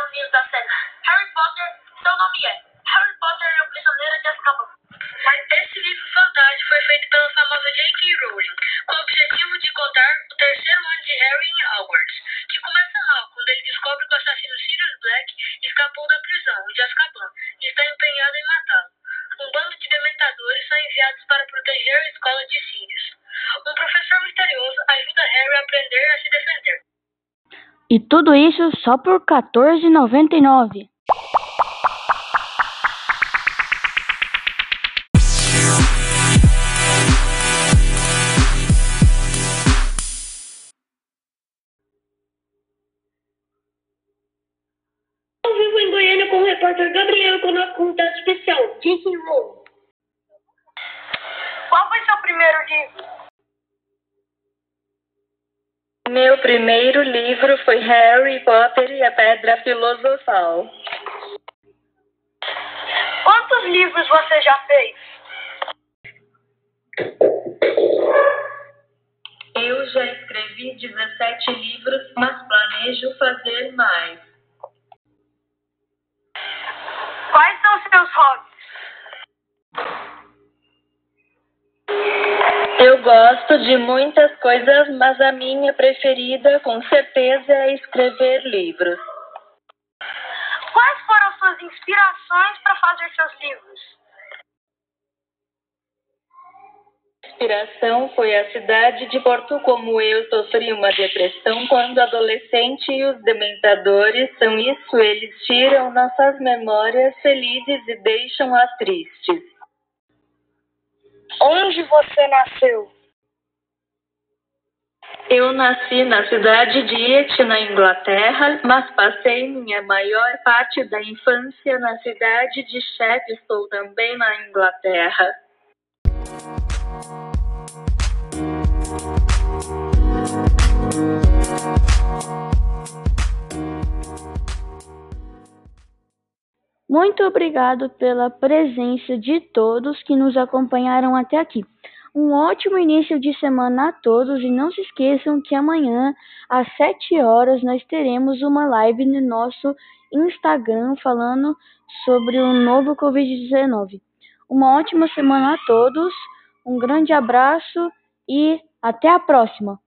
o livro da série. Harry Potter, seu nome é Harry Potter e o Prisioneiro de Azkaban. Esse livro fantástico foi feito pela famosa J.K. Rowling, com o objetivo de contar o terceiro ano de Harry em Hogwarts, que começa mal quando ele descobre que o assassino Sirius Black escapou da prisão de Azkaban e está empenhado em E tudo isso só por R$ 14,99. Ao vivo em Goiânia com o repórter Gabriel com a convidado especial, J.K. Rowling. Qual foi seu primeiro livro? Meu primeiro livro foi Harry Potter e a Pedra Filosofal. Quantos livros você já fez? Eu já escrevi 17 livros, mas planejo fazer mais. Quais são seus hobbies? Eu gosto de muitas coisas, mas a minha preferida, com certeza, é escrever livros. Quais foram suas inspirações para fazer seus livros? A inspiração foi a cidade de Porto. Como eu sofri uma depressão quando adolescente e os dementadores são isso, eles tiram nossas memórias felizes e deixam-as tristes. Onde você nasceu? Eu nasci na cidade de Eti, na Inglaterra, mas passei minha maior parte da infância na cidade de Sheffield, também na Inglaterra. Muito obrigado pela presença de todos que nos acompanharam até aqui. Um ótimo início de semana a todos e não se esqueçam que amanhã às 7 horas nós teremos uma live no nosso Instagram falando sobre o novo Covid-19. Uma ótima semana a todos, um grande abraço e até a próxima!